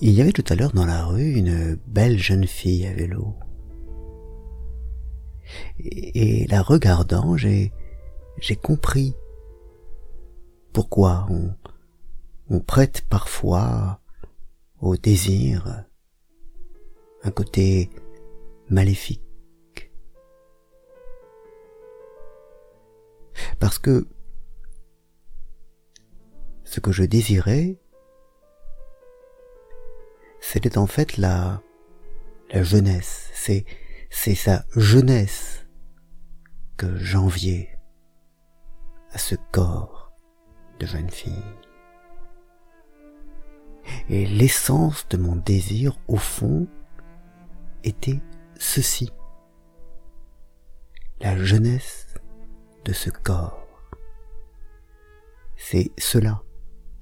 Il y avait tout à l'heure dans la rue une belle jeune fille à vélo. Et, la regardant, j'ai, compris pourquoi on prête parfois au désir un côté maléfique. Parce que ce que je désirais, c'était en fait la, la jeunesse, c'est, c'est sa jeunesse que j'enviais à ce corps de jeune fille. Et l'essence de mon désir, au fond, était ceci. La jeunesse de ce corps. C'est cela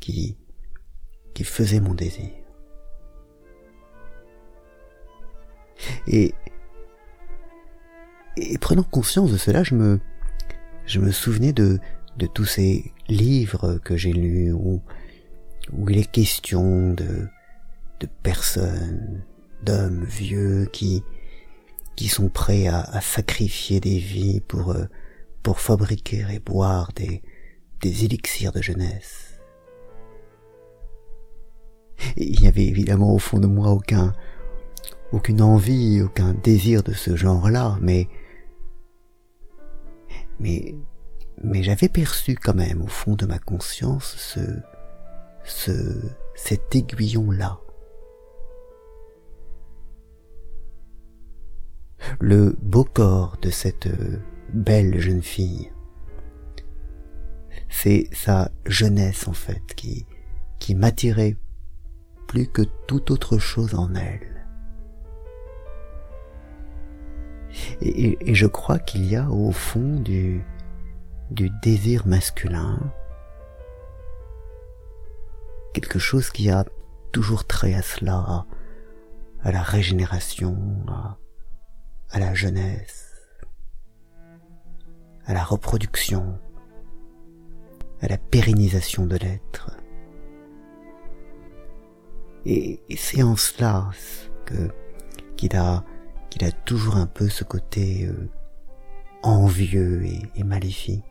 qui, qui faisait mon désir. Et, prenant conscience de cela, je me, souvenais de, tous ces livres que j'ai lus où, où il est question de, personnes, d'hommes vieux qui, qui sont prêts à, à sacrifier des vies pour, euh, pour fabriquer et boire des, des élixirs de jeunesse. il n'y avait évidemment au fond de moi aucun, aucune envie, aucun désir de ce genre-là, mais, mais, mais j'avais perçu quand même au fond de ma conscience ce, ce, cet aiguillon-là. Le beau corps de cette belle jeune fille. C'est sa jeunesse en fait qui, qui m'attirait plus que toute autre chose en elle. Et, je crois qu'il y a au fond du, désir masculin quelque chose qui a toujours trait à cela, à, la régénération, à la jeunesse à la reproduction, à la pérennisation de l'être. Et, c'est en cela que qu'il a qu'il a toujours un peu ce côté euh, envieux et, maléfique.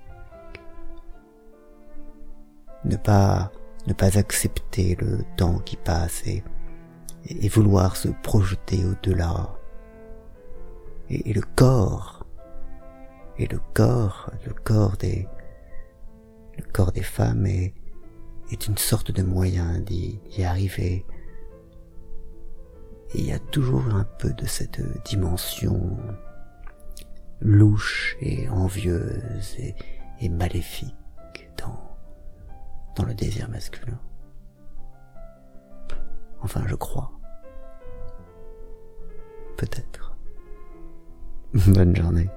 Ne pas ne pas accepter le temps qui passe et, vouloir se projeter au-delà. Et, et le corps et le corps, le corps des, le corps des femmes est, est une sorte de moyen d'y arriver. Et il y a toujours un peu de cette dimension louche et envieuse et, maléfique dans, dans le désir masculin. Enfin, je crois. Peut-être. Bonne journée.